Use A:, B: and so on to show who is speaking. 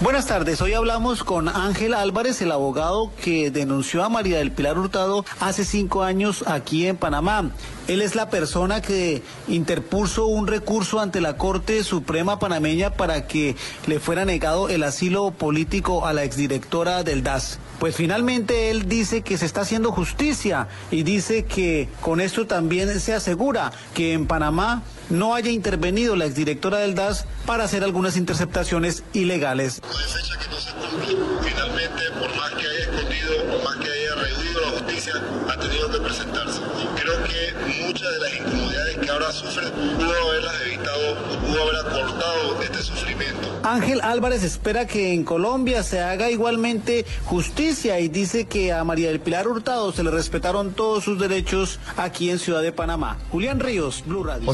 A: Buenas tardes, hoy hablamos con Ángel Álvarez, el abogado que denunció a María del Pilar Hurtado hace cinco años aquí en Panamá. Él es la persona que interpuso un recurso ante la Corte Suprema panameña para que le fuera negado el asilo político a la exdirectora del DAS. Pues finalmente él dice que se está haciendo justicia y dice que con esto también se asegura que en Panamá no haya intervenido la exdirectora del DAS para hacer algunas interceptaciones ilegales.
B: No hay fecha que no se cumple. Finalmente, por más que haya escondido, por más que haya rehuido la justicia, ha tenido que presentarse. Creo que muchas de las incomodidades que ahora sufre pudo haberlas evitado, pudo haber acortado este sufrimiento.
A: Ángel Álvarez espera que en Colombia se haga igualmente justicia y dice que a María del Pilar Hurtado se le respetaron todos sus derechos aquí en Ciudad de Panamá. Julián Ríos, Blue Radio.